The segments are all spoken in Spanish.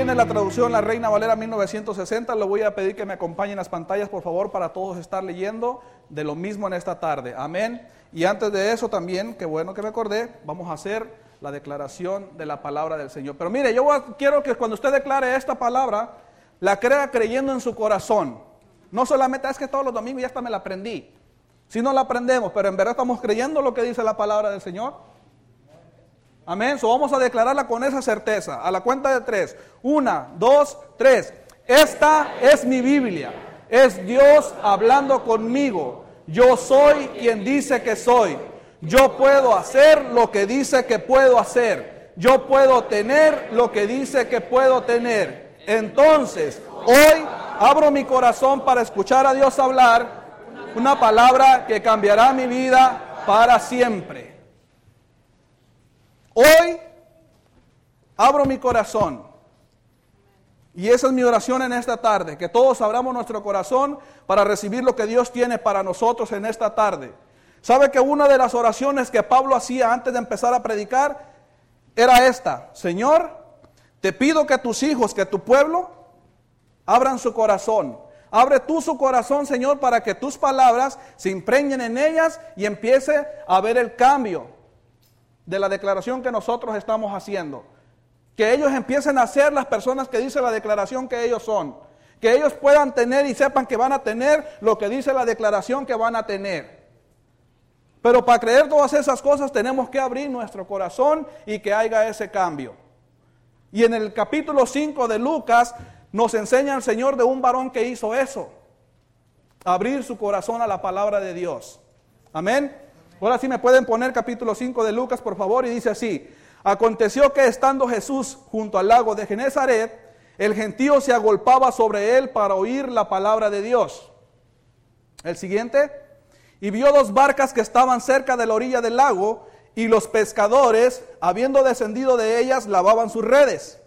tiene la traducción La Reina Valera 1960, le voy a pedir que me acompañen las pantallas, por favor, para todos estar leyendo de lo mismo en esta tarde. Amén. Y antes de eso también, qué bueno que me acordé, vamos a hacer la declaración de la palabra del Señor. Pero mire, yo quiero que cuando usted declare esta palabra, la crea creyendo en su corazón. No solamente es que todos los domingos ya hasta me la aprendí. Si no la aprendemos, pero en verdad estamos creyendo lo que dice la palabra del Señor. Amén. So vamos a declararla con esa certeza. A la cuenta de tres. Una, dos, tres. Esta es mi Biblia. Es Dios hablando conmigo. Yo soy quien dice que soy. Yo puedo hacer lo que dice que puedo hacer. Yo puedo tener lo que dice que puedo tener. Entonces, hoy abro mi corazón para escuchar a Dios hablar una palabra que cambiará mi vida para siempre. Hoy abro mi corazón. Y esa es mi oración en esta tarde, que todos abramos nuestro corazón para recibir lo que Dios tiene para nosotros en esta tarde. ¿Sabe que una de las oraciones que Pablo hacía antes de empezar a predicar era esta? Señor, te pido que tus hijos, que tu pueblo, abran su corazón. Abre tú su corazón, Señor, para que tus palabras se impregnen en ellas y empiece a ver el cambio de la declaración que nosotros estamos haciendo. Que ellos empiecen a ser las personas que dice la declaración que ellos son. Que ellos puedan tener y sepan que van a tener lo que dice la declaración que van a tener. Pero para creer todas esas cosas tenemos que abrir nuestro corazón y que haya ese cambio. Y en el capítulo 5 de Lucas nos enseña el Señor de un varón que hizo eso. Abrir su corazón a la palabra de Dios. Amén. Ahora sí me pueden poner capítulo 5 de Lucas, por favor, y dice así. Aconteció que estando Jesús junto al lago de Genezaret, el gentío se agolpaba sobre él para oír la palabra de Dios. El siguiente. Y vio dos barcas que estaban cerca de la orilla del lago, y los pescadores, habiendo descendido de ellas, lavaban sus redes.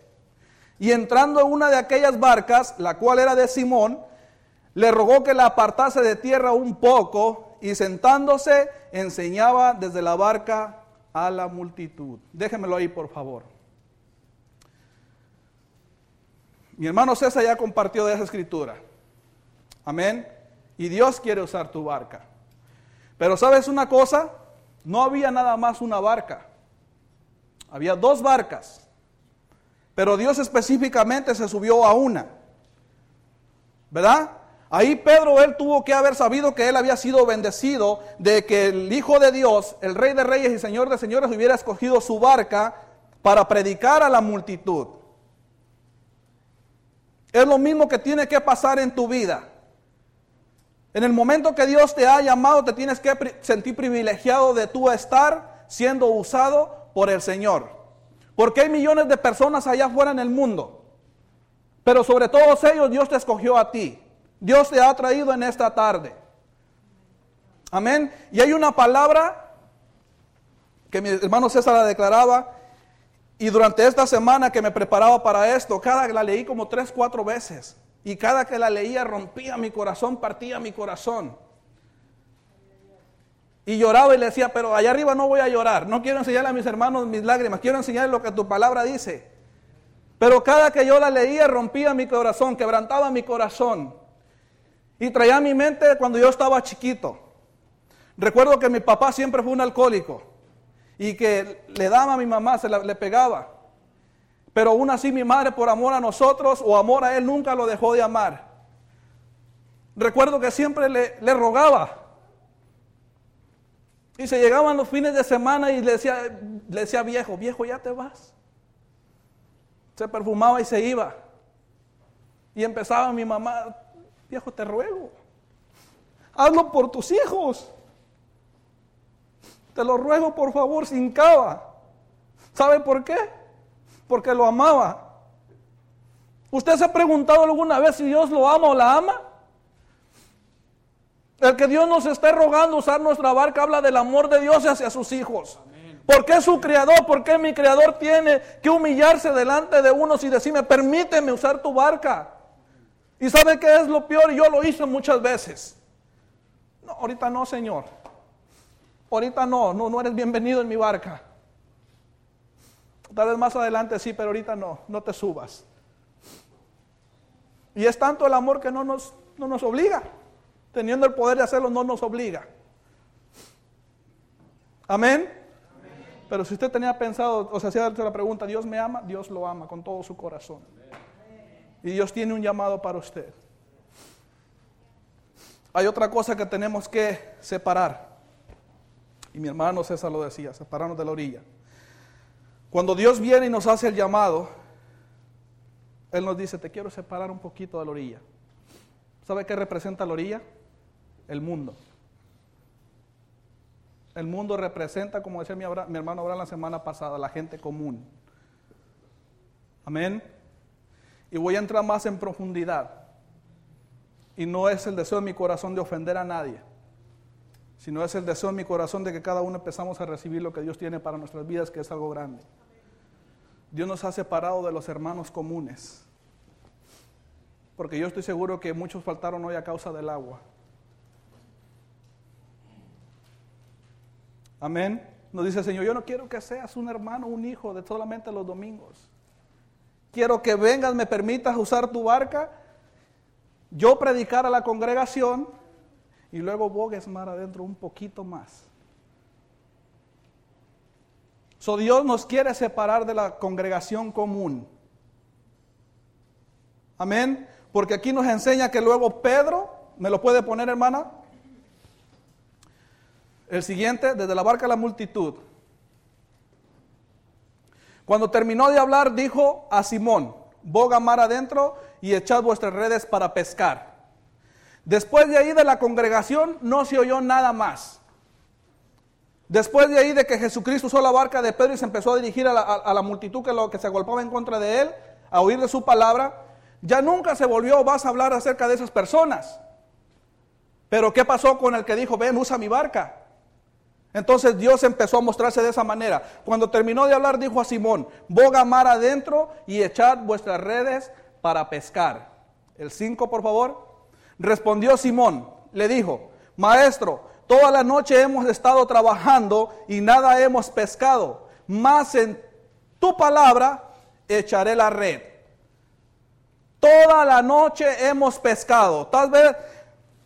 Y entrando en una de aquellas barcas, la cual era de Simón, le rogó que la apartase de tierra un poco y sentándose enseñaba desde la barca a la multitud. Déjenmelo ahí, por favor. Mi hermano César ya compartió de esa escritura. Amén. Y Dios quiere usar tu barca. Pero sabes una cosa, no había nada más una barca. Había dos barcas. Pero Dios específicamente se subió a una. ¿Verdad? Ahí Pedro, él tuvo que haber sabido que él había sido bendecido de que el Hijo de Dios, el Rey de Reyes y Señor de Señores, hubiera escogido su barca para predicar a la multitud. Es lo mismo que tiene que pasar en tu vida. En el momento que Dios te ha llamado, te tienes que sentir privilegiado de tú estar siendo usado por el Señor. Porque hay millones de personas allá afuera en el mundo. Pero sobre todos ellos Dios te escogió a ti. Dios te ha traído en esta tarde. Amén. Y hay una palabra que mi hermano César la declaraba. Y durante esta semana que me preparaba para esto, cada la leí como tres, cuatro veces. Y cada que la leía rompía mi corazón, partía mi corazón. Y lloraba y le decía, pero allá arriba no voy a llorar, no quiero enseñarle a mis hermanos mis lágrimas, quiero enseñarles lo que tu palabra dice. Pero cada que yo la leía rompía mi corazón, quebrantaba mi corazón. Y traía a mi mente cuando yo estaba chiquito. Recuerdo que mi papá siempre fue un alcohólico y que le daba a mi mamá, se le pegaba. Pero aún así mi madre por amor a nosotros o amor a él nunca lo dejó de amar. Recuerdo que siempre le, le rogaba, y se llegaban los fines de semana y le decía, le decía viejo, viejo, ya te vas. Se perfumaba y se iba. Y empezaba mi mamá, viejo, te ruego, hazlo por tus hijos. Te lo ruego por favor, sin cava. ¿Sabe por qué? Porque lo amaba. ¿Usted se ha preguntado alguna vez si Dios lo ama o la ama? El que Dios nos esté rogando usar nuestra barca habla del amor de Dios hacia sus hijos. ¿Por qué su creador? ¿Por qué mi creador tiene que humillarse delante de unos y decirme, permíteme usar tu barca? ¿Y sabe qué es lo peor? Yo lo hice muchas veces. No, ahorita no, Señor. Ahorita no, no, no eres bienvenido en mi barca. Tal vez más adelante sí, pero ahorita no, no te subas. Y es tanto el amor que no nos, no nos obliga. Teniendo el poder de hacerlo, no nos obliga. Amén. Pero si usted tenía pensado, o sea, si la pregunta, ¿Dios me ama? Dios lo ama con todo su corazón. Y Dios tiene un llamado para usted. Hay otra cosa que tenemos que separar. Y mi hermano César lo decía, separarnos de la orilla. Cuando Dios viene y nos hace el llamado, Él nos dice, te quiero separar un poquito de la orilla. ¿Sabe qué representa la orilla? El mundo. El mundo representa, como decía mi, hermano Abraham la semana pasada, la gente común. Amén. Y voy a entrar más en profundidad. Y no es el deseo de mi corazón de ofender a nadie, sino es el deseo de mi corazón de que cada uno empezamos a recibir lo que Dios tiene para nuestras vidas, que es algo grande. Dios nos ha separado de los hermanos comunes. Porque yo estoy seguro que muchos faltaron hoy a causa del agua. Amén. Nos dice el Señor, yo no quiero que seas un hermano, un hijo de solamente los domingos. Quiero que vengas, me permitas usar tu barca, yo predicar a la congregación y luego bogues mar adentro un poquito más. So Dios nos quiere separar de la congregación común. Amén. Porque aquí nos enseña que luego Pedro, ¿me lo puede poner hermana? El siguiente, desde la barca a la multitud. Cuando terminó de hablar, dijo a Simón, boga mar adentro y echad vuestras redes para pescar. Después de ahí de la congregación no se oyó nada más. Después de ahí de que Jesucristo usó la barca de Pedro y se empezó a dirigir a la, multitud que, lo, que se agolpaba en contra de él, a oír de su palabra, ya nunca se volvió, a hablar acerca de esas personas. Pero ¿qué pasó con el que dijo, ven, usa mi barca? Entonces Dios empezó a mostrarse de esa manera. Cuando terminó de hablar, dijo a Simón, boga mar adentro y echad vuestras redes para pescar. El 5, por favor. Respondió Simón, le dijo, maestro, toda la noche hemos estado trabajando y nada hemos pescado, mas en tu palabra echaré la red. Toda la noche hemos pescado. Tal vez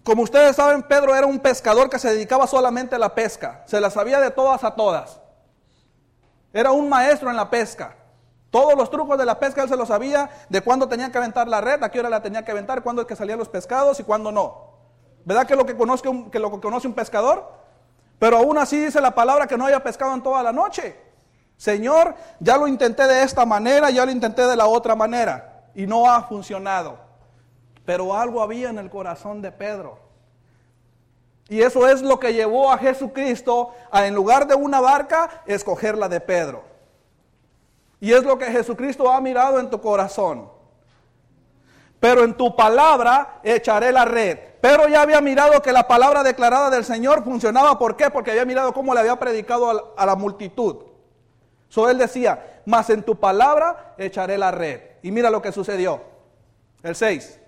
como ustedes saben, Pedro era un pescador que se dedicaba solamente a la pesca. Se la sabía de todas a todas. Era un maestro en la pesca. Todos los trucos de la pesca él se los sabía, de cuándo tenía que aventar la red, a qué hora la tenía que aventar, cuándo es que salían los pescados y cuándo no. ¿Verdad que lo que, un, que lo que conoce un pescador? Pero aún así dice la palabra que no haya pescado en toda la noche. Señor, ya lo intenté de esta manera, ya lo intenté de la otra manera y no ha funcionado. Pero algo había en el corazón de Pedro. Y eso es lo que llevó a Jesucristo a, en lugar de una barca, escoger la de Pedro. Y es lo que Jesucristo ha mirado en tu corazón. Pero en tu palabra echaré la red. Pero ya había mirado que la palabra declarada del Señor funcionaba. ¿Por qué? Porque había mirado cómo le había predicado a la multitud. So él decía, mas en tu palabra echaré la red. Y mira lo que sucedió. El 6.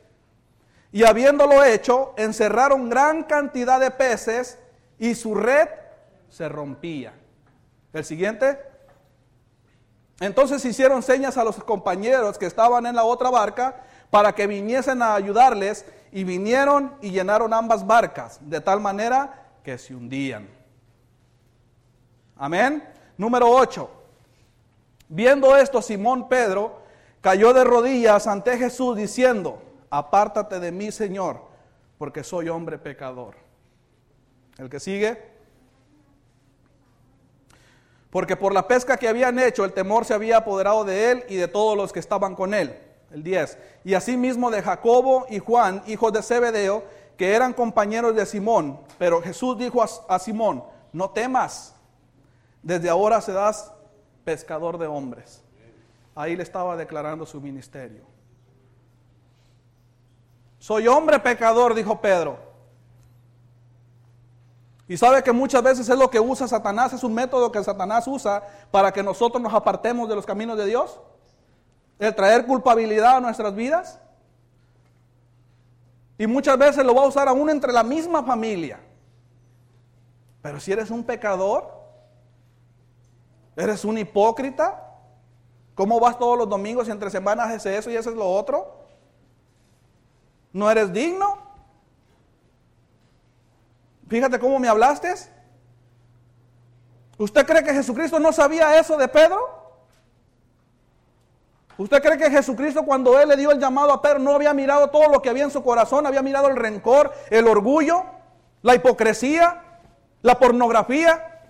Y habiéndolo hecho, encerraron gran cantidad de peces y su red se rompía. El siguiente. Entonces hicieron señas a los compañeros que estaban en la otra barca para que viniesen a ayudarles y vinieron y llenaron ambas barcas de tal manera que se hundían. Amén. Número 8. Viendo esto, Simón Pedro cayó de rodillas ante Jesús diciendo, apártate de mí, Señor, porque soy hombre pecador. El que sigue. Porque por la pesca que habían hecho, el temor se había apoderado de él y de todos los que estaban con él. El 10. Y asimismo de Jacobo y Juan, hijos de Zebedeo, que eran compañeros de Simón. Pero Jesús dijo a, a Simón, no temas, desde ahora serás pescador de hombres. Ahí le estaba declarando su ministerio. Soy hombre pecador, dijo Pedro. Y sabe que muchas veces es lo que usa Satanás, es un método que Satanás usa para que nosotros nos apartemos de los caminos de Dios. El traer culpabilidad a nuestras vidas. Y muchas veces lo va a usar aún entre la misma familia. Pero si eres un pecador, eres un hipócrita, ¿cómo vas todos los domingos y entre semanas haces eso y eso es lo otro? ¿No eres digno? Fíjate cómo me hablaste. ¿Usted cree que Jesucristo no sabía eso de Pedro? ¿Usted cree que Jesucristo cuando Él le dio el llamado a Pedro no había mirado todo lo que había en su corazón? ¿Había mirado el rencor, el orgullo, la hipocresía, la pornografía?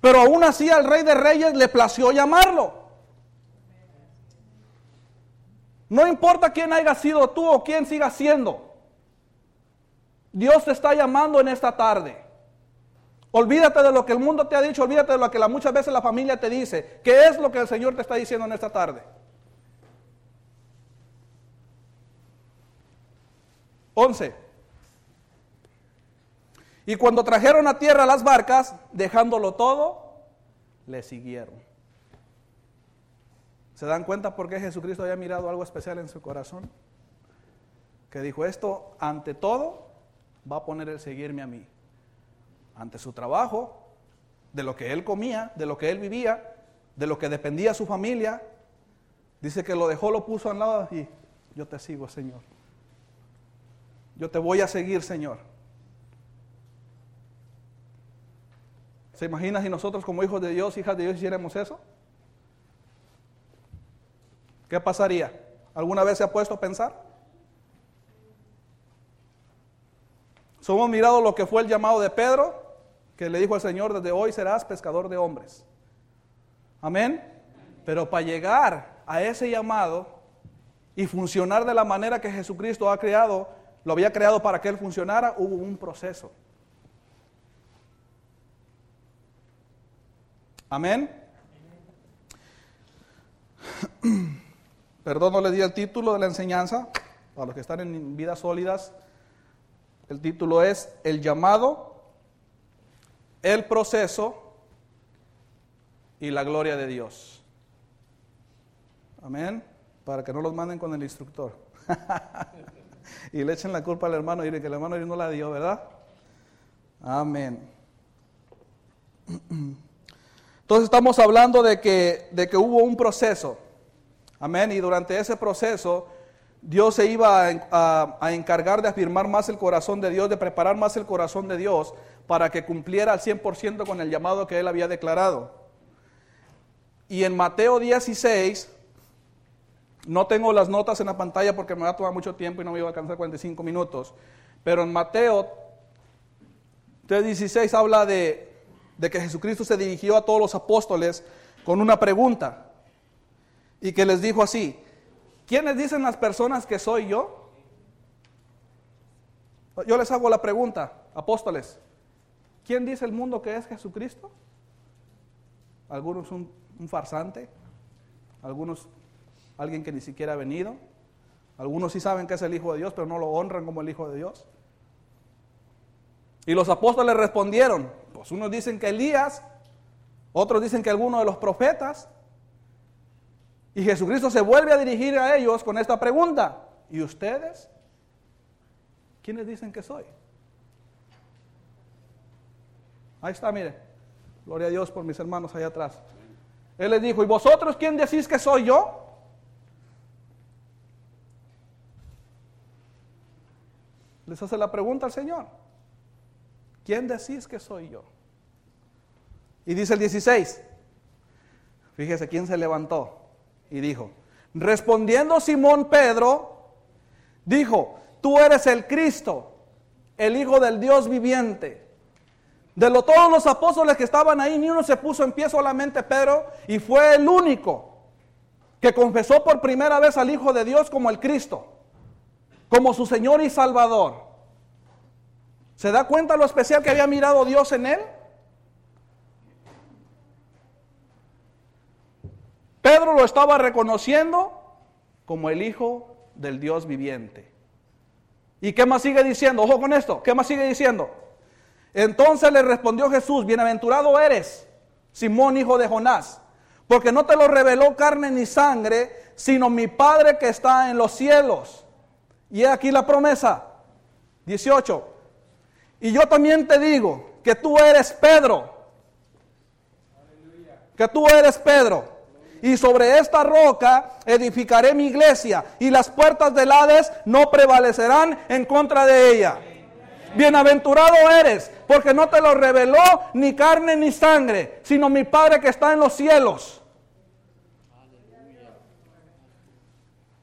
Pero aún así al Rey de Reyes le plació llamarlo. No importa quién haya sido tú o quién siga siendo. Dios te está llamando en esta tarde. Olvídate de lo que el mundo te ha dicho, olvídate de lo que la, muchas veces la familia te dice. ¿Qué es lo que el Señor te está diciendo en esta tarde? 11. Y cuando trajeron a tierra las barcas, dejándolo todo, le siguieron. ¿Se dan cuenta por qué Jesucristo había mirado algo especial en su corazón? Que dijo, esto ante todo va a poner el seguirme a mí ante su trabajo, de lo que él comía, de lo que él vivía, de lo que dependía su familia. Dice que lo dejó, lo puso al lado y yo te sigo, Señor. Yo te voy a seguir, Señor. ¿Se imagina si nosotros como hijos de Dios, hijas de Dios, hiciéramos eso? ¿Qué pasaría? ¿Alguna vez se ha puesto a pensar? Somos mirado lo que fue el llamado de Pedro, que le dijo al Señor, desde hoy serás pescador de hombres. Amén. Pero para llegar a ese llamado y funcionar de la manera que Jesucristo ha creado, lo había creado para que Él funcionara, hubo un proceso. Amén. Perdón, no le di el título de la enseñanza. Para los que están en vidas sólidas, el título es El llamado el proceso y la gloria de Dios. Amén. Para que no los manden con el instructor. y le echen la culpa al hermano y que el hermano no la dio, ¿verdad? Amén. Entonces estamos hablando de que, de que hubo un proceso. Amén. Y durante ese proceso Dios se iba a, encargar de afirmar más el corazón de Dios, de preparar más el corazón de Dios para que cumpliera al 100% con el llamado que él había declarado. Y en Mateo 16, no tengo las notas en la pantalla porque me va a tomar mucho tiempo y no me iba a alcanzar 45 minutos, pero en Mateo 3.16 habla de, de que Jesucristo se dirigió a todos los apóstoles con una pregunta y que les dijo así, ¿quiénes dicen las personas que soy yo? Yo les hago la pregunta, apóstoles, ¿Quién dice el mundo que es Jesucristo? Algunos un, un farsante, algunos alguien que ni siquiera ha venido, algunos sí saben que es el Hijo de Dios, pero no lo honran como el Hijo de Dios. Y los apóstoles respondieron, pues unos dicen que Elías, otros dicen que alguno de los profetas. Y Jesucristo se vuelve a dirigir a ellos con esta pregunta, ¿y ustedes? ¿Quiénes dicen que soy? Ahí está, mire. Gloria a Dios por mis hermanos allá atrás. Él les dijo, ¿y vosotros quién decís que soy yo? Les hace la pregunta al Señor. ¿Quién decís que soy yo? Y dice el 16. Fíjese quién se levantó y dijo, respondiendo Simón Pedro, dijo, tú eres el Cristo, el Hijo del Dios viviente. De lo, todos los apóstoles que estaban ahí, ni uno se puso en pie, solamente Pedro, y fue el único que confesó por primera vez al Hijo de Dios como el Cristo, como su Señor y Salvador. ¿Se da cuenta lo especial que había mirado Dios en él? Pedro lo estaba reconociendo como el Hijo del Dios viviente. ¿Y qué más sigue diciendo? Ojo con esto, ¿qué más sigue diciendo? Entonces le respondió Jesús, bienaventurado eres, Simón hijo de Jonás, porque no te lo reveló carne ni sangre, sino mi Padre que está en los cielos. Y aquí la promesa, 18. Y yo también te digo que tú eres Pedro, que tú eres Pedro, Y sobre esta roca edificaré mi iglesia y las puertas del Hades no prevalecerán en contra de ella. Bienaventurado eres, porque no te lo reveló ni carne ni sangre, sino mi Padre que está en los cielos.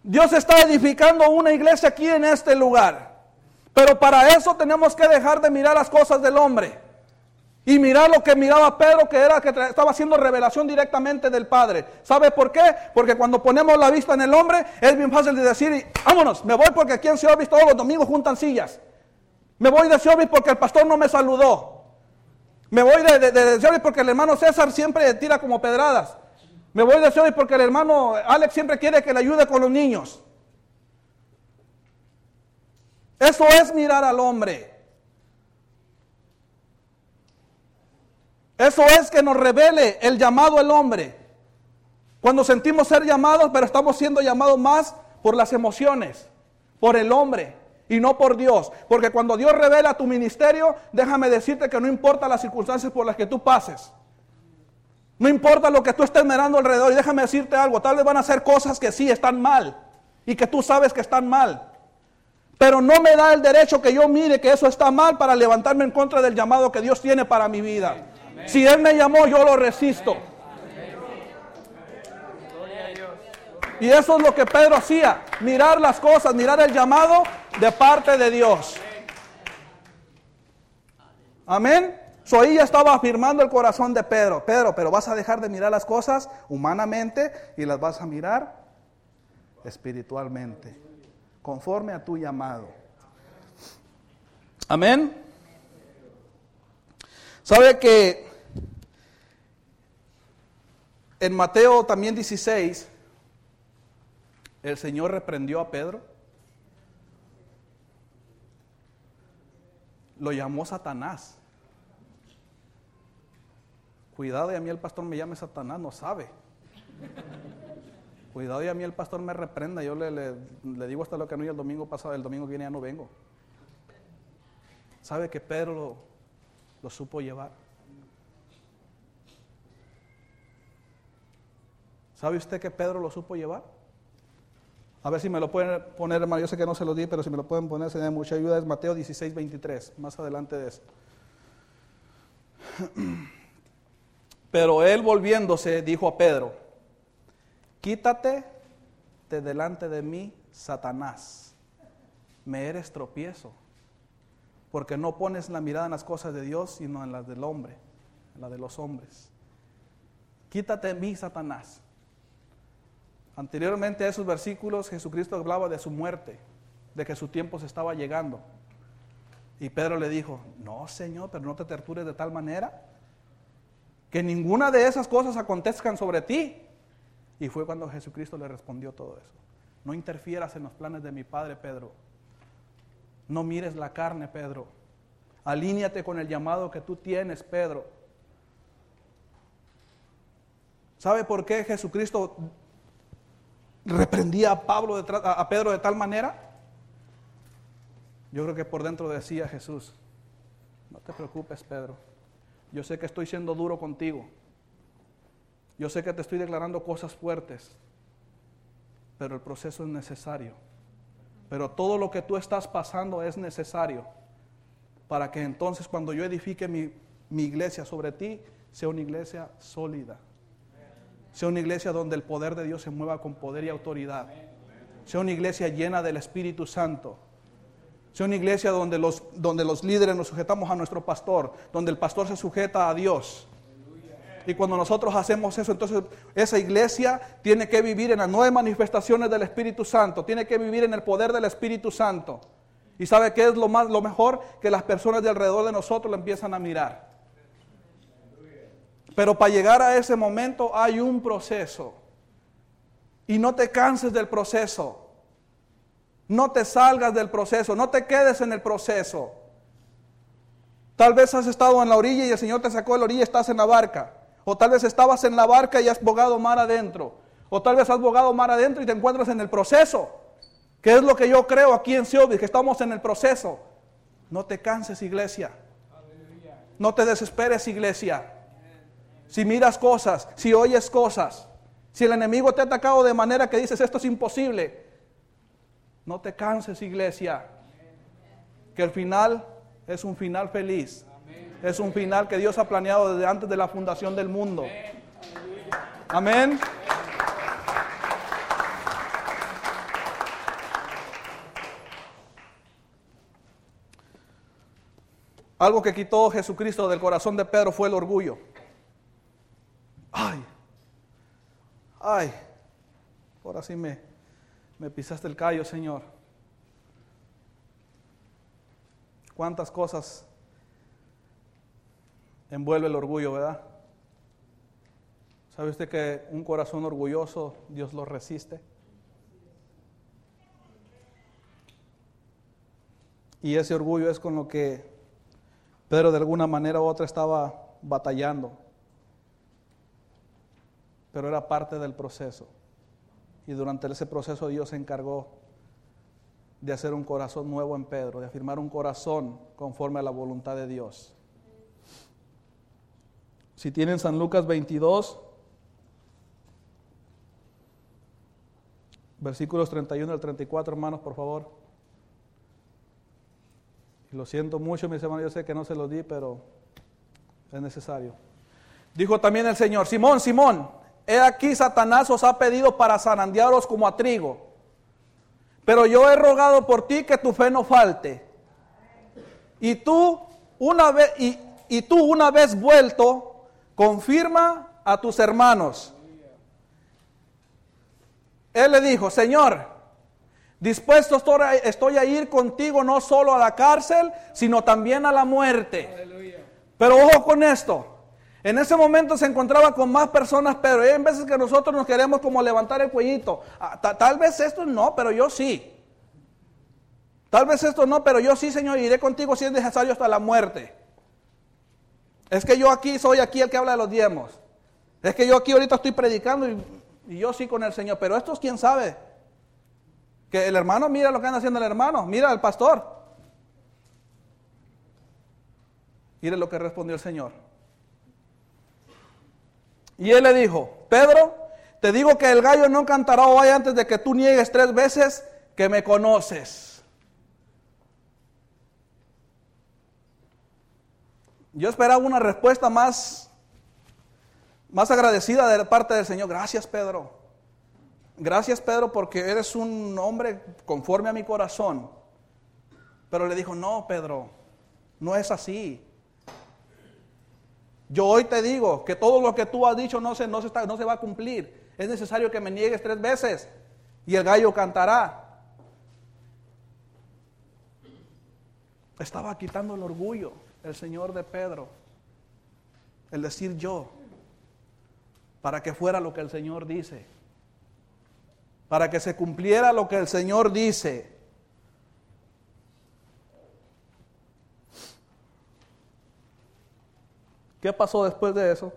Dios está edificando una iglesia aquí en este lugar. Pero para eso tenemos que dejar de mirar las cosas del hombre. Y mirar lo que miraba Pedro, que era que estaba haciendo revelación directamente del Padre. ¿Sabe por qué? Porque cuando ponemos la vista en el hombre, es bien fácil de decir, vámonos, me voy porque aquí en Ciudad todos los domingos juntan sillas. Me voy de Ciudad porque el pastor no me saludó. Me voy de, de, porque el hermano César siempre tira como pedradas. Me voy de Ciudad porque el hermano Alex siempre quiere que le ayude con los niños. Eso es mirar al hombre. Eso es que nos revele el llamado al hombre. Cuando sentimos ser llamados, pero estamos siendo llamados más por las emociones, por el hombre y no por Dios. Porque cuando Dios revela tu ministerio, déjame decirte que no importa las circunstancias por las que tú pases. No importa lo que tú estés mirando alrededor. Y déjame decirte algo, tal vez van a hacer cosas que sí están mal y que tú sabes que están mal. Pero no me da el derecho que yo mire que eso está mal para levantarme en contra del llamado que Dios tiene para mi vida. Si Él me llamó, yo lo resisto. Y eso es lo que Pedro hacía, mirar las cosas, mirar el llamado de parte de Dios. Amén. So ahí ya estaba afirmando el corazón de Pedro. Pedro, pero vas a dejar de mirar las cosas humanamente y las vas a mirar espiritualmente, conforme a tu llamado. Amén. ¿Sabe que en Mateo también 16, el Señor reprendió a Pedro. Lo llamó Satanás. Cuidado y a mí el pastor me llame Satanás, no sabe. Cuidado y a mí el pastor me reprenda. Yo le, digo hasta lo que no y el domingo pasado, el domingo viene ya no vengo. ¿Sabe que Pedro lo supo llevar? ¿Sabe usted que Pedro lo supo llevar? A ver si me lo pueden poner, hermano. Yo sé que no se lo di, pero si me lo pueden poner, sería mucha ayuda. Es Mateo 16, 23, más adelante de esto. Pero él volviéndose dijo a Pedro, quítate de delante de mí, Satanás. Me eres tropiezo, porque no pones la mirada en las cosas de Dios, sino en las del hombre, en las de los hombres. Quítate de mí, Satanás. Anteriormente a esos versículos Jesucristo hablaba de su muerte, de que su tiempo se estaba llegando. Y Pedro le dijo, no Señor, pero no te tortures de tal manera que ninguna de esas cosas acontezcan sobre ti. Y fue cuando Jesucristo le respondió todo eso. No interfieras en los planes de mi Padre, Pedro. No mires la carne, Pedro. Alíñate con el llamado que tú tienes, Pedro. ¿Sabe por qué Jesucristo reprendía a, Pablo a Pedro de tal manera? Yo creo que por dentro decía Jesús, no te preocupes Pedro, yo sé que estoy siendo duro contigo, yo sé que te estoy declarando cosas fuertes, pero el proceso es necesario. Pero todo lo que tú estás pasando es necesario para que entonces cuando yo edifique mi, mi iglesia sobre ti, sea una iglesia sólida sea una iglesia donde el poder de Dios se mueva con poder y autoridad. Sea una iglesia llena del Espíritu Santo. Sea una iglesia donde los, donde los líderes nos sujetamos a nuestro pastor, donde el pastor se sujeta a Dios. Y cuando nosotros hacemos eso, entonces esa iglesia tiene que vivir en las nueve manifestaciones del Espíritu Santo, tiene que vivir en el poder del Espíritu Santo. ¿Y sabe qué es lo, más, lo mejor? Que las personas de alrededor de nosotros lo empiezan a mirar. Pero para llegar a ese momento hay un proceso. Y no te canses del proceso. No te salgas del proceso. No te quedes en el proceso. Tal vez has estado en la orilla y el Señor te sacó de la orilla y estás en la barca. O tal vez estabas en la barca y has bogado mar adentro. O tal vez has bogado mar adentro y te encuentras en el proceso. Que es lo que yo creo aquí en Siobi, que estamos en el proceso. No te canses, iglesia. No te desesperes, iglesia si miras cosas, si oyes cosas, Si el enemigo te ha atacado de manera que dices esto es imposible, no te canses iglesia, que el final es un final feliz. Es un final que Dios ha planeado desde antes de la fundación del mundo. Amén. Algo que quitó Jesucristo del corazón de Pedro fue el orgullo. Ay, ay, ahora sí me, me pisaste el callo, Señor. ¿Cuántas cosas envuelve el orgullo, verdad? ¿Sabe usted que un corazón orgulloso Dios lo resiste? Y ese orgullo es con lo que Pedro de alguna manera u otra estaba batallando. Pero era parte del proceso. Y durante ese proceso Dios se encargó de hacer un corazón nuevo en Pedro, de afirmar un corazón conforme a la voluntad de Dios. Si tienen San Lucas 22, versículos 31 al 34, hermanos, por favor. Lo siento mucho, mis hermanos, yo sé que no se lo di, pero es necesario. Dijo también el Señor, Simón, Simón, he aquí Satanás os ha pedido para zarandearos como a trigo. Pero yo he rogado por ti que tu fe no falte. Y tú una vez y, y tú una vez vuelto confirma a tus hermanos. Él le dijo, Señor, Dispuesto estoy a ir contigo no solo a la cárcel, sino también a la muerte. Pero ojo con esto. En ese momento se encontraba con más personas, pero hay veces que nosotros nos queremos como levantar el cuellito. Ah, tal vez esto no, pero yo sí. Tal vez esto no, pero yo sí, Señor, iré contigo si es necesario hasta la muerte. Es que yo aquí soy aquí el que habla de los diezmos. Es que yo aquí ahorita estoy predicando y, y yo sí con el Señor, pero esto es quién sabe. Que el hermano mira lo que anda haciendo el hermano, mira al pastor. Mire lo que respondió el Señor. Y él le dijo, Pedro, te digo que el gallo no cantará hoy antes de que tú niegues tres veces que me conoces. Yo esperaba una respuesta más, más agradecida de parte del Señor. Gracias, Pedro. Gracias Pedro porque eres un hombre conforme a mi corazón. Pero le dijo, no Pedro, no es así. Yo hoy te digo que todo lo que tú has dicho no se, no se, no se va a cumplir. Es necesario que me niegues tres veces y el gallo cantará. Estaba quitando el orgullo el Señor de Pedro, el decir yo, para que fuera lo que el Señor dice para que se cumpliera lo que el Señor dice. ¿Qué pasó después de eso?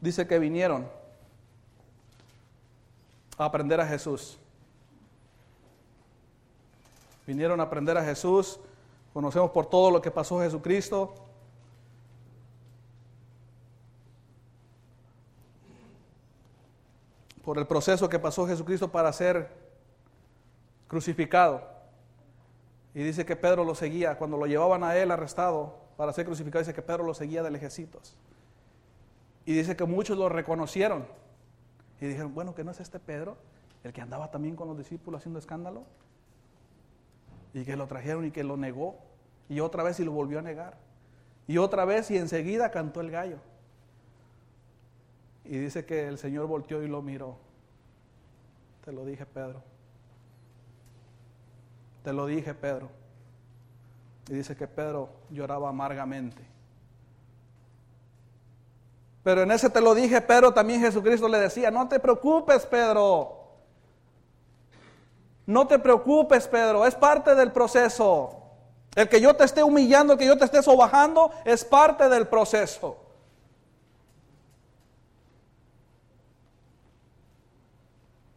Dice que vinieron a aprender a Jesús. Vinieron a aprender a Jesús. Conocemos por todo lo que pasó Jesucristo. por el proceso que pasó Jesucristo para ser crucificado. Y dice que Pedro lo seguía, cuando lo llevaban a él arrestado para ser crucificado, dice que Pedro lo seguía del ejército. Y dice que muchos lo reconocieron. Y dijeron, bueno, que no es este Pedro, el que andaba también con los discípulos haciendo escándalo. Y que lo trajeron y que lo negó. Y otra vez y lo volvió a negar. Y otra vez y enseguida cantó el gallo. Y dice que el Señor volteó y lo miró. Te lo dije, Pedro. Te lo dije, Pedro. Y dice que Pedro lloraba amargamente. Pero en ese te lo dije, Pedro, también Jesucristo le decía, no te preocupes, Pedro. No te preocupes, Pedro, es parte del proceso. El que yo te esté humillando, el que yo te esté sobajando, es parte del proceso.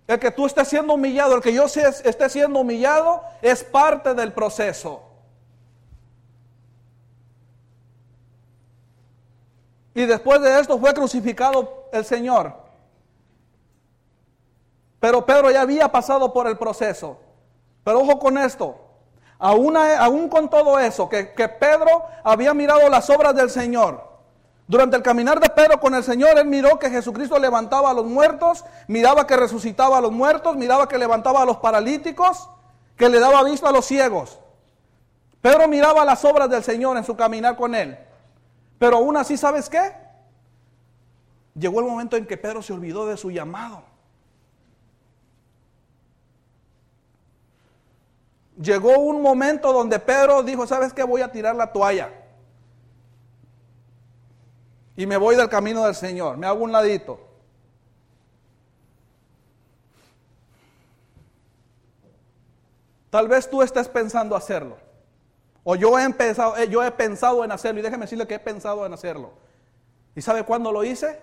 El que tú estés siendo humillado, el que yo esté siendo humillado, es parte del proceso. Y después de esto fue crucificado el Señor. Pero Pedro ya había pasado por el proceso. Pero ojo con esto. Aún, con todo eso, que Pedro había mirado las obras del Señor. Durante el caminar de Pedro con el Señor, él miró que Jesucristo levantaba a los muertos, miraba que resucitaba a los muertos, miraba que levantaba a los paralíticos, que le daba vista a los ciegos. Pedro miraba las obras del Señor en su caminar con él. Pero aún así, ¿sabes qué? Llegó el momento en que Pedro se olvidó de su llamado. Llegó un momento donde Pedro dijo, ¿sabes qué? Voy a tirar la toalla. Y me voy del camino del Señor. Me hago un ladito. Tal vez tú estés pensando hacerlo. O yo he, empezado, eh, yo he pensado en hacerlo. Y déjeme decirle que he pensado en hacerlo. ¿Y sabe cuándo lo hice?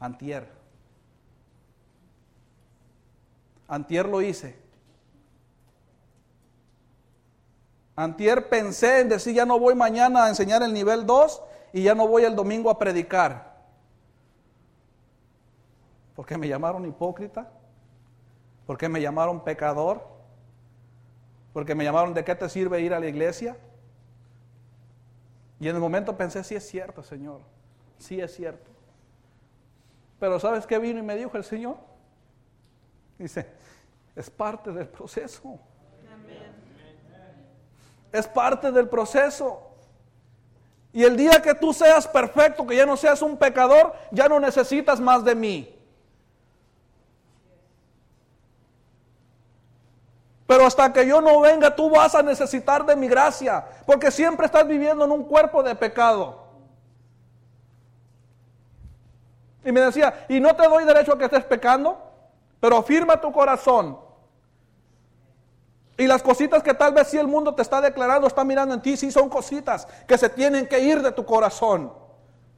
Antier. Antier lo hice. Antier pensé en decir, ya no voy mañana a enseñar el nivel 2 y ya no voy el domingo a predicar. Porque me llamaron hipócrita, porque me llamaron pecador, porque me llamaron, ¿de qué te sirve ir a la iglesia? Y en el momento pensé, sí es cierto, Señor, sí es cierto. Pero ¿sabes qué vino y me dijo el Señor? Dice, es parte del proceso. Es parte del proceso. Y el día que tú seas perfecto, que ya no seas un pecador, ya no necesitas más de mí. Pero hasta que yo no venga, tú vas a necesitar de mi gracia, porque siempre estás viviendo en un cuerpo de pecado. Y me decía, y no te doy derecho a que estés pecando, pero afirma tu corazón. Y las cositas que tal vez si el mundo te está declarando, está mirando en ti, sí son cositas que se tienen que ir de tu corazón.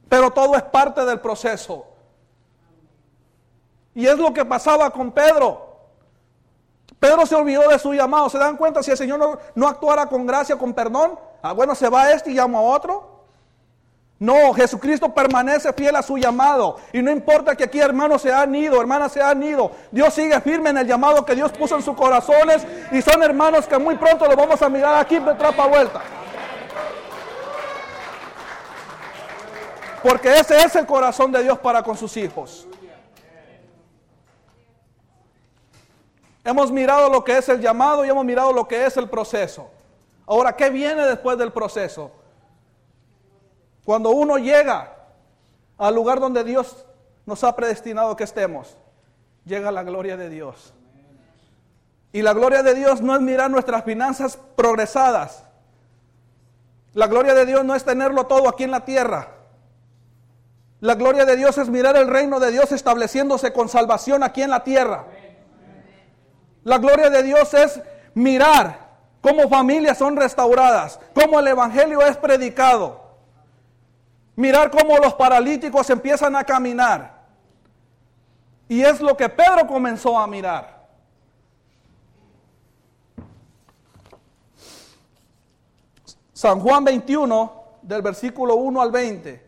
Pero todo es parte del proceso. Y es lo que pasaba con Pedro. Pedro se olvidó de su llamado. ¿Se dan cuenta si el Señor no, actuara con gracia, con perdón? Ah, bueno, se va este y llama a otro. No, Jesucristo permanece fiel a su llamado. Y no importa que aquí hermanos se han ido, hermanas se han ido. Dios sigue firme en el llamado que Dios puso en sus corazones. Y son hermanos que muy pronto los vamos a mirar aquí de trapa vuelta. Porque ese es el corazón de Dios para con sus hijos. Hemos mirado lo que es el llamado y hemos mirado lo que es el proceso. Ahora, ¿qué viene después del proceso? Cuando uno llega al lugar donde Dios nos ha predestinado que estemos, llega la gloria de Dios. Y la gloria de Dios no es mirar nuestras finanzas progresadas. La gloria de Dios no es tenerlo todo aquí en la tierra. La gloria de Dios es mirar el reino de Dios estableciéndose con salvación aquí en la tierra. La gloria de Dios es mirar cómo familias son restauradas, cómo el Evangelio es predicado. Mirar cómo los paralíticos empiezan a caminar. Y es lo que Pedro comenzó a mirar. San Juan 21, del versículo 1 al 20.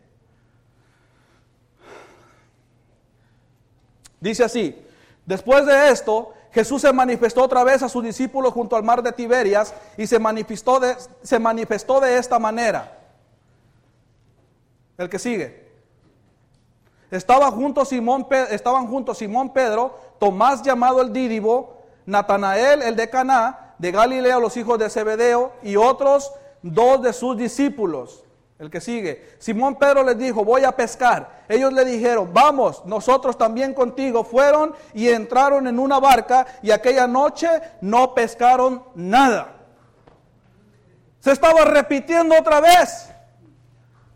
Dice así, después de esto, Jesús se manifestó otra vez a sus discípulos junto al mar de Tiberias y se manifestó de, se manifestó de esta manera. El que sigue. Estaba junto Simón, estaban juntos Simón Pedro, Tomás llamado el Dídibo, Natanael el de Caná, de Galilea los hijos de Zebedeo y otros dos de sus discípulos. El que sigue. Simón Pedro les dijo, voy a pescar. Ellos le dijeron, vamos, nosotros también contigo. Fueron y entraron en una barca y aquella noche no pescaron nada. Se estaba repitiendo otra vez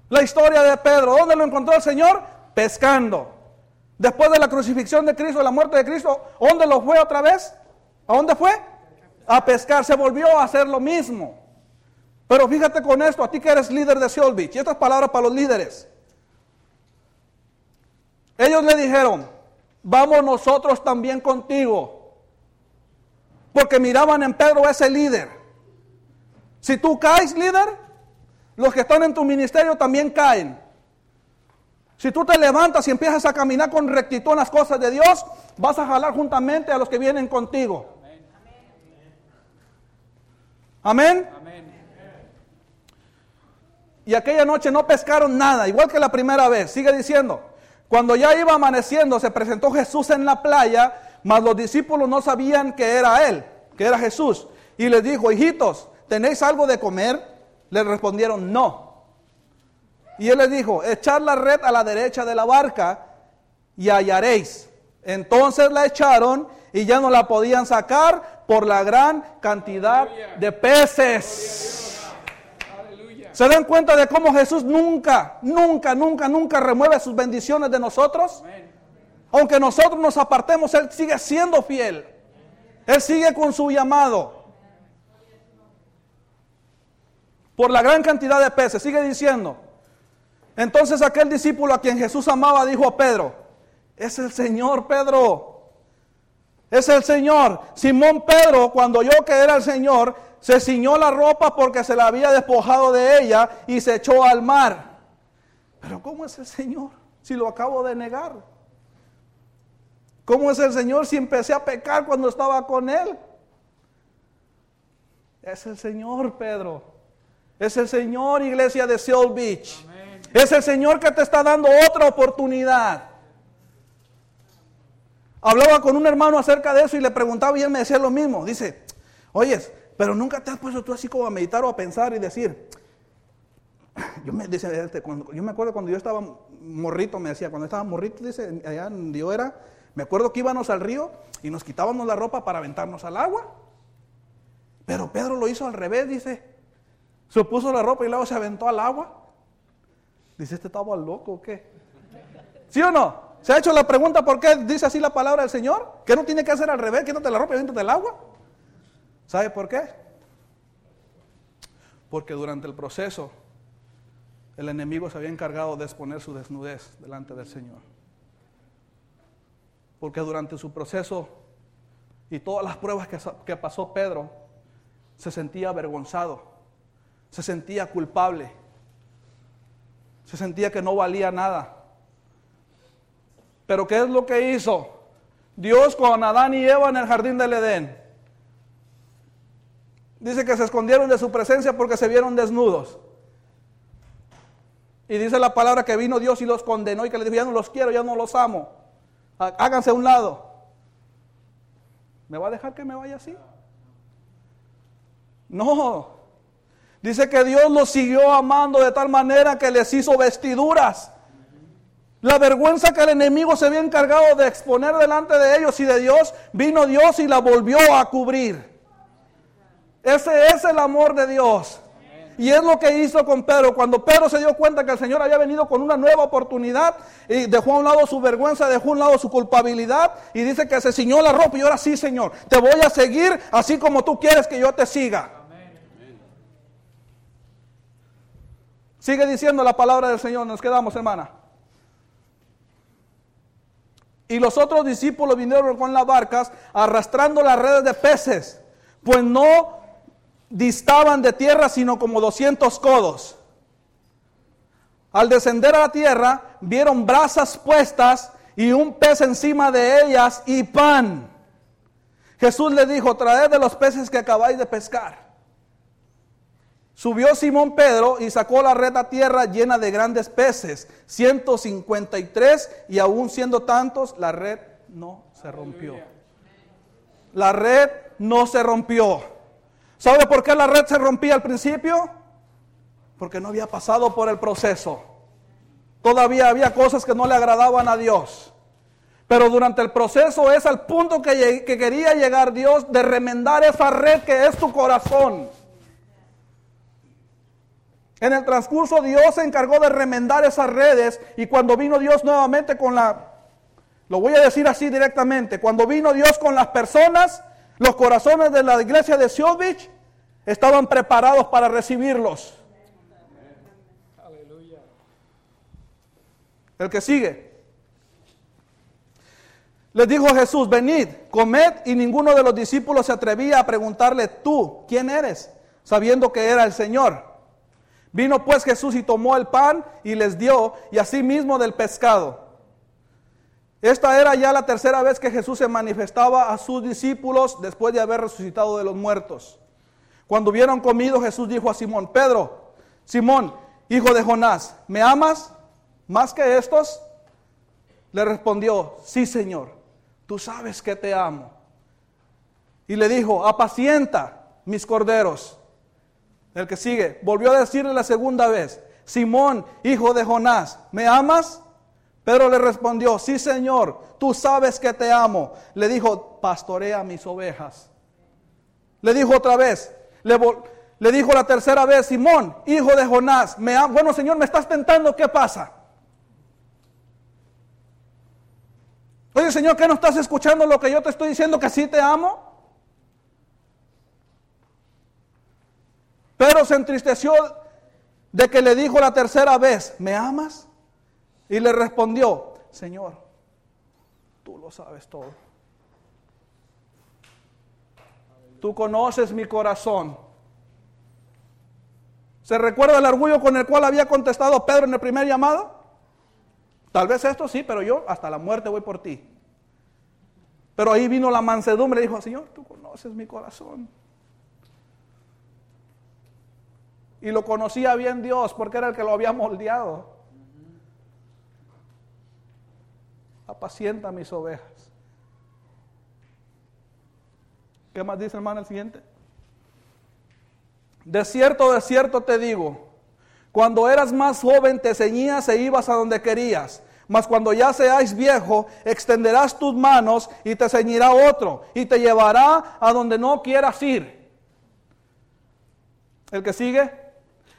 la historia de Pedro. ¿Dónde lo encontró el Señor? Pescando. Después de la crucifixión de Cristo, de la muerte de Cristo, ¿dónde lo fue otra vez? ¿A dónde fue? A pescar. Se volvió a hacer lo mismo. Pero fíjate con esto, a ti que eres líder de Seoul y estas palabras para los líderes. Ellos le dijeron, vamos nosotros también contigo. Porque miraban en Pedro ese líder. Si tú caes, líder, los que están en tu ministerio también caen. Si tú te levantas y empiezas a caminar con rectitud en las cosas de Dios, vas a jalar juntamente a los que vienen contigo. Amén. Y aquella noche no pescaron nada, igual que la primera vez. Sigue diciendo, cuando ya iba amaneciendo, se presentó Jesús en la playa, mas los discípulos no sabían que era Él, que era Jesús. Y les dijo, hijitos, ¿tenéis algo de comer? Le respondieron, no. Y Él les dijo, echad la red a la derecha de la barca y hallaréis. Entonces la echaron y ya no la podían sacar por la gran cantidad de peces. ¿Se dan cuenta de cómo Jesús nunca, nunca, nunca, nunca remueve sus bendiciones de nosotros? Aunque nosotros nos apartemos, Él sigue siendo fiel. Él sigue con su llamado. Por la gran cantidad de peces, sigue diciendo. Entonces aquel discípulo a quien Jesús amaba dijo a Pedro, es el Señor Pedro. Es el Señor. Simón Pedro, cuando oyó que era el Señor, se ciñó la ropa porque se la había despojado de ella y se echó al mar. Pero ¿cómo es el Señor si lo acabo de negar? ¿Cómo es el Señor si empecé a pecar cuando estaba con Él? Es el Señor, Pedro. Es el Señor, iglesia de Seal Beach. Es el Señor que te está dando otra oportunidad. Hablaba con un hermano acerca de eso y le preguntaba y él me decía lo mismo. Dice, oyes, pero nunca te has puesto tú así como a meditar o a pensar y decir, yo me, dice, este, yo me acuerdo cuando yo estaba morrito, me decía, cuando estaba morrito, dice, allá en yo era, me acuerdo que íbamos al río y nos quitábamos la ropa para aventarnos al agua. Pero Pedro lo hizo al revés, dice. Se puso la ropa y luego se aventó al agua. Dice, ¿este estaba loco o qué? ¿Sí o no? ¿Se ha hecho la pregunta por qué dice así la palabra del Señor? ¿Que no tiene que hacer al revés? Quítate la ropa y dentro del agua. ¿Sabe por qué? Porque durante el proceso el enemigo se había encargado de exponer su desnudez delante del Señor. Porque durante su proceso y todas las pruebas que, que pasó Pedro, se sentía avergonzado, se sentía culpable, se sentía que no valía nada. Pero ¿qué es lo que hizo? Dios con Adán y Eva en el jardín del Edén. Dice que se escondieron de su presencia porque se vieron desnudos. Y dice la palabra que vino Dios y los condenó y que le dijo, ya no los quiero, ya no los amo. Háganse a un lado. ¿Me va a dejar que me vaya así? No. Dice que Dios los siguió amando de tal manera que les hizo vestiduras. La vergüenza que el enemigo se había encargado de exponer delante de ellos y de Dios, vino Dios y la volvió a cubrir. Ese es el amor de Dios. Y es lo que hizo con Pedro. Cuando Pedro se dio cuenta que el Señor había venido con una nueva oportunidad y dejó a un lado su vergüenza, dejó a un lado su culpabilidad y dice que se ciñó la ropa y ahora sí, Señor, te voy a seguir así como tú quieres que yo te siga. Sigue diciendo la palabra del Señor, nos quedamos, hermana. Y los otros discípulos vinieron con las barcas arrastrando las redes de peces, pues no distaban de tierra sino como 200 codos. Al descender a la tierra, vieron brasas puestas y un pez encima de ellas y pan. Jesús le dijo, traed de los peces que acabáis de pescar. Subió Simón Pedro y sacó la red a tierra llena de grandes peces, 153, y aún siendo tantos, la red no se rompió. La red no se rompió. ¿Sabe por qué la red se rompía al principio? Porque no había pasado por el proceso. Todavía había cosas que no le agradaban a Dios. Pero durante el proceso es al punto que, que quería llegar Dios de remendar esa red que es tu corazón. En el transcurso Dios se encargó de remendar esas redes y cuando vino Dios nuevamente con la, lo voy a decir así directamente, cuando vino Dios con las personas, los corazones de la iglesia de Beach estaban preparados para recibirlos. El que sigue. Les dijo Jesús, venid, comed, y ninguno de los discípulos se atrevía a preguntarle, tú, ¿quién eres? Sabiendo que era el Señor. Vino pues Jesús y tomó el pan y les dio, y asimismo del pescado. Esta era ya la tercera vez que Jesús se manifestaba a sus discípulos después de haber resucitado de los muertos. Cuando hubieron comido, Jesús dijo a Simón, Pedro, Simón, hijo de Jonás, ¿me amas más que estos? Le respondió, sí, Señor, tú sabes que te amo. Y le dijo, apacienta mis corderos. El que sigue, volvió a decirle la segunda vez, Simón, hijo de Jonás, ¿me amas? Pedro le respondió, sí Señor, tú sabes que te amo. Le dijo, pastorea mis ovejas. Le dijo otra vez, le, dijo la tercera vez, Simón, hijo de Jonás, ¿me amas? Bueno Señor, me estás tentando, ¿qué pasa? Oye Señor, ¿qué no estás escuchando lo que yo te estoy diciendo que sí te amo? Pero se entristeció de que le dijo la tercera vez, ¿me amas? Y le respondió, Señor, tú lo sabes todo. Tú conoces mi corazón. ¿Se recuerda el orgullo con el cual había contestado Pedro en el primer llamado? Tal vez esto sí, pero yo hasta la muerte voy por ti. Pero ahí vino la mansedumbre y dijo, Señor, tú conoces mi corazón. Y lo conocía bien Dios porque era el que lo había moldeado. Apacienta mis ovejas. ¿Qué más dice hermano el siguiente? De cierto, de cierto te digo, cuando eras más joven te ceñías e ibas a donde querías, mas cuando ya seáis viejo, extenderás tus manos y te ceñirá otro y te llevará a donde no quieras ir. El que sigue.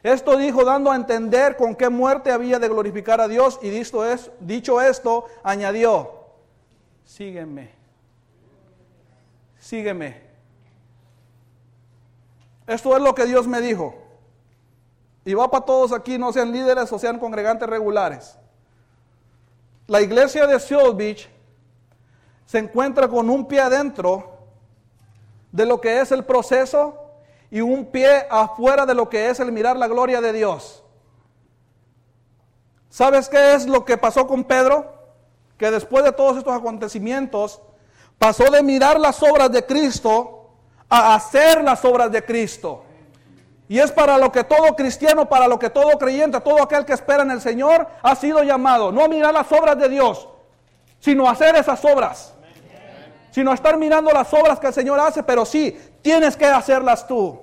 Esto dijo dando a entender con qué muerte había de glorificar a Dios y dicho, es, dicho esto, añadió, sígueme, sígueme. Esto es lo que Dios me dijo. Y va para todos aquí, no sean líderes o sean congregantes regulares. La iglesia de Seoul Beach se encuentra con un pie adentro de lo que es el proceso y un pie afuera de lo que es el mirar la gloria de Dios. ¿Sabes qué es lo que pasó con Pedro? Que después de todos estos acontecimientos pasó de mirar las obras de Cristo a hacer las obras de Cristo. Y es para lo que todo cristiano, para lo que todo creyente, todo aquel que espera en el Señor ha sido llamado. No mirar las obras de Dios, sino hacer esas obras. Sino estar mirando las obras que el Señor hace, pero sí, tienes que hacerlas tú.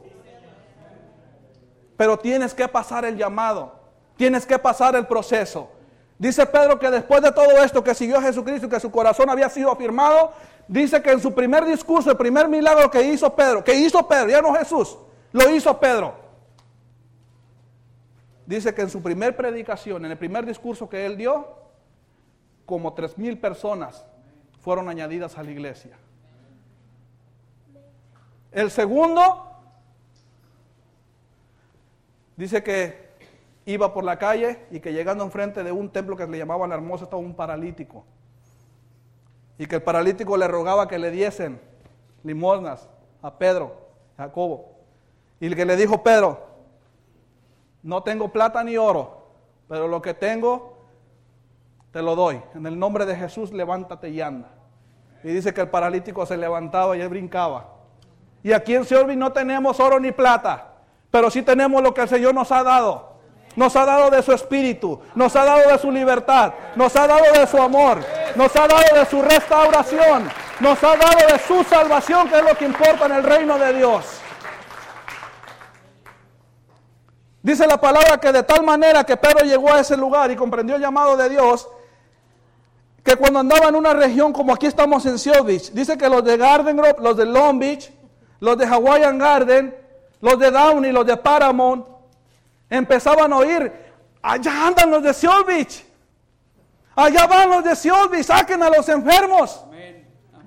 Pero tienes que pasar el llamado, tienes que pasar el proceso. Dice Pedro que después de todo esto que siguió a Jesucristo y que su corazón había sido afirmado, dice que en su primer discurso, el primer milagro que hizo Pedro, que hizo Pedro, ya no Jesús, lo hizo Pedro. Dice que en su primer predicación, en el primer discurso que él dio, como tres mil personas fueron añadidas a la iglesia. El segundo Dice que iba por la calle y que llegando enfrente de un templo que le llamaban la hermosa estaba un paralítico. Y que el paralítico le rogaba que le diesen limosnas a Pedro, a Jacobo. Y que le dijo Pedro, no tengo plata ni oro, pero lo que tengo te lo doy. En el nombre de Jesús, levántate y anda. Y dice que el paralítico se levantaba y él brincaba. Y aquí en Seorbi no tenemos oro ni plata pero sí tenemos lo que el Señor nos ha dado. Nos ha dado de su espíritu, nos ha dado de su libertad, nos ha dado de su amor, nos ha dado de su restauración, nos ha dado de su salvación, que es lo que importa en el reino de Dios. Dice la palabra que de tal manera que Pedro llegó a ese lugar y comprendió el llamado de Dios, que cuando andaba en una región como aquí estamos en Seal dice que los de Garden Grove, los de Long Beach, los de Hawaiian Garden, los de Downey, los de Paramount, empezaban a oír, allá andan los de Seal Beach, allá van los de Seal Beach, saquen a los enfermos,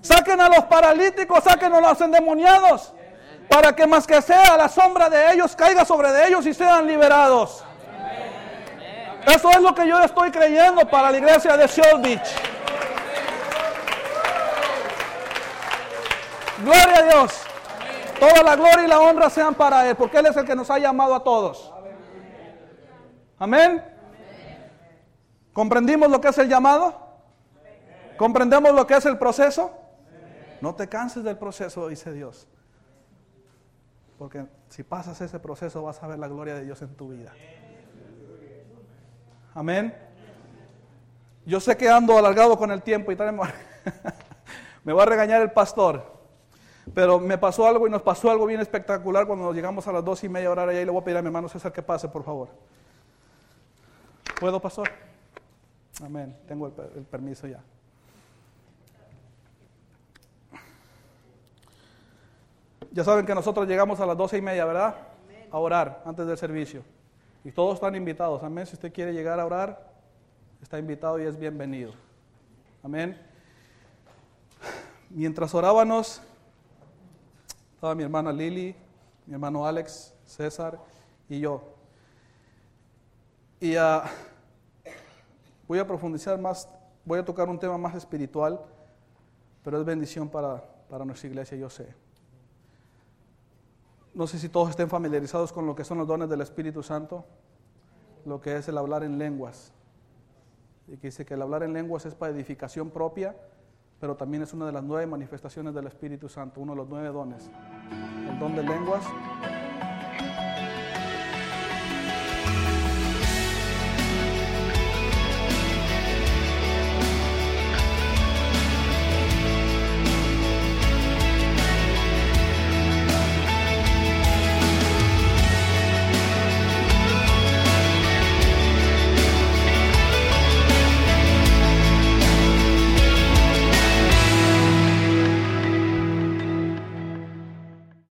saquen a los paralíticos, saquen a los endemoniados, para que más que sea la sombra de ellos caiga sobre de ellos y sean liberados. Eso es lo que yo estoy creyendo para la iglesia de Seal Beach. Gloria a Dios. Toda la gloria y la honra sean para Él, porque Él es el que nos ha llamado a todos. Amén. ¿Comprendimos lo que es el llamado? ¿Comprendemos lo que es el proceso? No te canses del proceso, dice Dios. Porque si pasas ese proceso vas a ver la gloria de Dios en tu vida. Amén. Yo sé que ando alargado con el tiempo y también me va a regañar el pastor. Pero me pasó algo y nos pasó algo bien espectacular cuando llegamos a las dos y media hora y le voy a pedir a mi hermano César que pase, por favor. ¿Puedo, pastor? Amén. Tengo el permiso ya. Ya saben que nosotros llegamos a las doce y media, ¿verdad? A orar antes del servicio. Y todos están invitados. Amén. Si usted quiere llegar a orar, está invitado y es bienvenido. Amén. Mientras orábamos, estaba mi hermana Lili, mi hermano Alex, César y yo. Y uh, voy a profundizar más, voy a tocar un tema más espiritual, pero es bendición para, para nuestra iglesia, yo sé no sé si todos estén familiarizados con lo que son los dones del Espíritu Santo, lo que es el hablar en lenguas. Y que dice que el hablar en lenguas es para edificación propia, pero también es una de las nueve manifestaciones del Espíritu Santo, uno de los nueve dones. El don de lenguas